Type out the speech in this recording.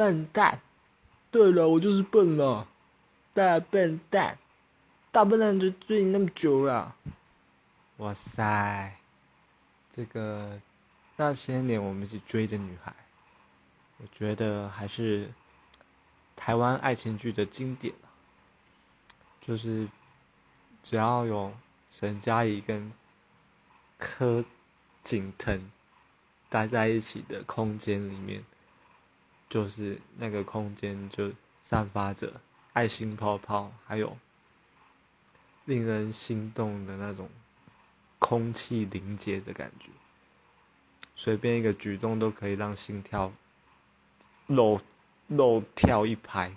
笨蛋。对了，我就是笨了，大笨蛋，大笨蛋就追你那么久了。哇塞，这个那些年我们一起追的女孩，我觉得还是台湾爱情剧的经典就是只要有沈佳宜跟柯景腾待在一起的空间里面，就是那个空间就散发着爱心泡泡，还有令人心动的那种空气凝结的感觉。随便一个举动都可以让心跳漏漏跳一拍。